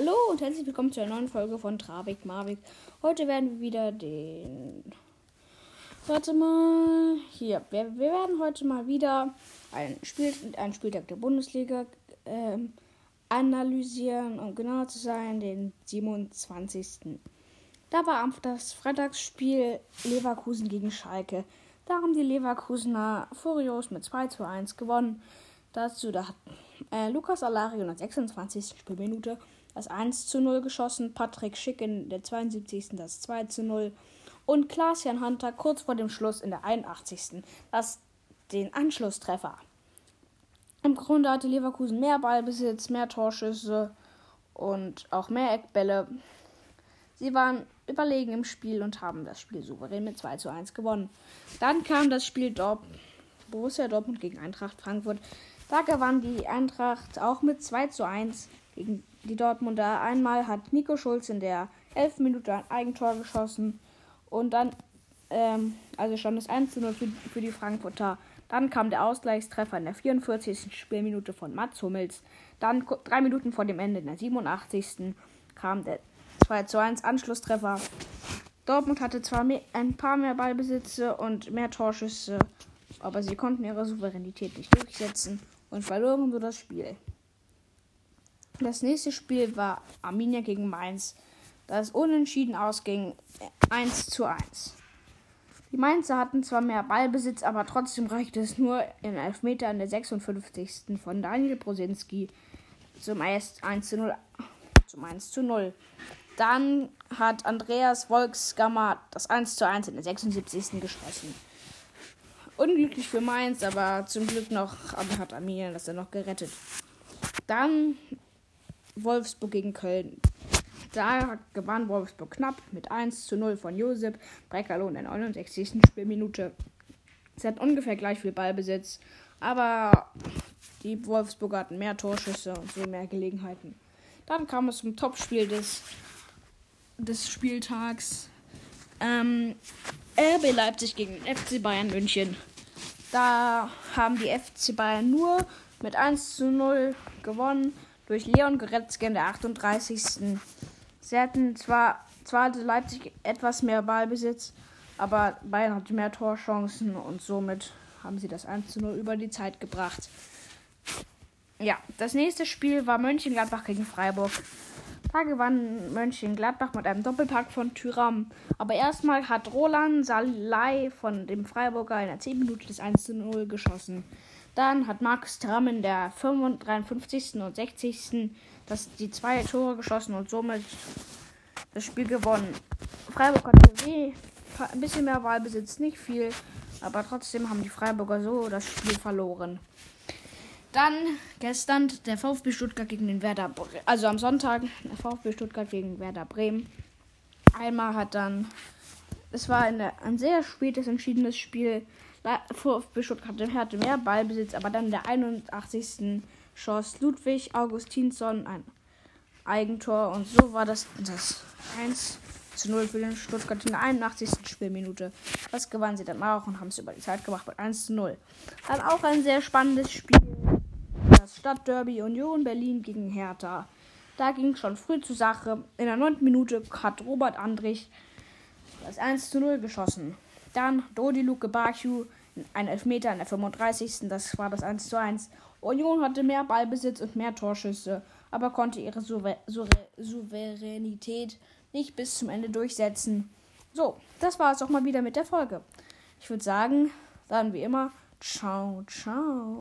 Hallo und herzlich willkommen zu einer neuen Folge von Travik Marvik. Heute werden wir wieder den. Warte mal. Hier. Wir, wir werden heute mal wieder ein Spiel, einen Spieltag der Bundesliga ähm, analysieren, um genauer zu sein, den 27. Da war das Freitagsspiel Leverkusen gegen Schalke. Da haben die Leverkusener furios mit 2 zu 1 gewonnen. Dazu da hat äh, Lukas Alario in der 26. Spielminute das 1 zu 0 geschossen, Patrick Schick in der 72. das 2 zu 0 und Klaas-Jan Hunter kurz vor dem Schluss in der 81. das den Anschlusstreffer. Im Grunde hatte Leverkusen mehr Ballbesitz, mehr Torschüsse und auch mehr Eckbälle. Sie waren überlegen im Spiel und haben das Spiel souverän mit 2 zu 1 gewonnen. Dann kam das Spiel Dort Borussia Dortmund gegen Eintracht Frankfurt. Da gewann die Eintracht auch mit 2 zu 1 gegen die Dortmunder. Einmal hat Nico Schulz in der 11. Minute ein Eigentor geschossen und dann, ähm, also stand es 1 zu 0 für, für die Frankfurter. Dann kam der Ausgleichstreffer in der 44. Spielminute von Mats Hummels. Dann drei Minuten vor dem Ende in der 87. kam der 2 zu 1 Anschlusstreffer. Dortmund hatte zwar mehr, ein paar mehr Ballbesitze und mehr Torschüsse, aber sie konnten ihre Souveränität nicht durchsetzen und verloren so das Spiel. Das nächste Spiel war Arminia gegen Mainz, das unentschieden ausging 1 zu 1. Die Mainzer hatten zwar mehr Ballbesitz, aber trotzdem reichte es nur in Elfmeter in der 56. von Daniel Brosinski zum 1 zu 0. Zum 1 zu 0. Dann hat Andreas Volksgammer das 1 zu 1 in der 76. geschossen. Unglücklich für Mainz, aber zum Glück noch hat Arminia das dann noch gerettet. Dann Wolfsburg gegen Köln. Da gewann Wolfsburg knapp mit 1 zu 0 von Josep Breckerlo in der 69. Spielminute. Sie hatten ungefähr gleich viel Ballbesitz, aber die Wolfsburger hatten mehr Torschüsse und so mehr Gelegenheiten. Dann kam es zum Topspiel des, des Spieltags. Ähm, RB Leipzig gegen FC Bayern München. Da haben die FC Bayern nur mit 1 zu 0 gewonnen durch Leon Goretzka in der 38. Sie hatten zwar, zwar hatte Leipzig etwas mehr Ballbesitz, aber Bayern hatte mehr Torchancen und somit haben sie das 1 zu 0 über die Zeit gebracht. Ja, das nächste Spiel war Mönchengladbach gegen Freiburg. Da gewann Mönchengladbach mit einem Doppelpack von Tyram. Aber erstmal hat Roland Salai von dem Freiburger in der 10 Minute des 1 zu 0 geschossen. Dann hat Markus Thuram in der 53. und 60. Das, die zwei Tore geschossen und somit das Spiel gewonnen. Freiburg hatte weh, ein bisschen mehr Wahlbesitz, nicht viel, aber trotzdem haben die Freiburger so das Spiel verloren. Dann gestern der VfB Stuttgart gegen den Werder Bremen. Also am Sonntag der VfB Stuttgart gegen Werder Bremen. Einmal hat dann. Es war eine, ein sehr spätes entschiedenes Spiel. VfB Stuttgart hatte mehr Ballbesitz, aber dann in der 81. schoss Ludwig Augustinsson ein Eigentor und so war das, das 1 zu 0 für den Stuttgart in der 81. Spielminute. Das gewannen sie dann auch und haben es über die Zeit gemacht mit 1 zu 0. Dann auch ein sehr spannendes Spiel. Das Stadtderby Union Berlin gegen Hertha. Da ging schon früh zur Sache. In der 9. Minute hat Robert Andrich das 1 zu 0 geschossen. Dann Dodi Luke Bachu, ein Elfmeter in der 35. Das war das 1 zu 1. Union hatte mehr Ballbesitz und mehr Torschüsse, aber konnte ihre Souver Souveränität nicht bis zum Ende durchsetzen. So, das war es auch mal wieder mit der Folge. Ich würde sagen, dann wie immer, ciao, ciao.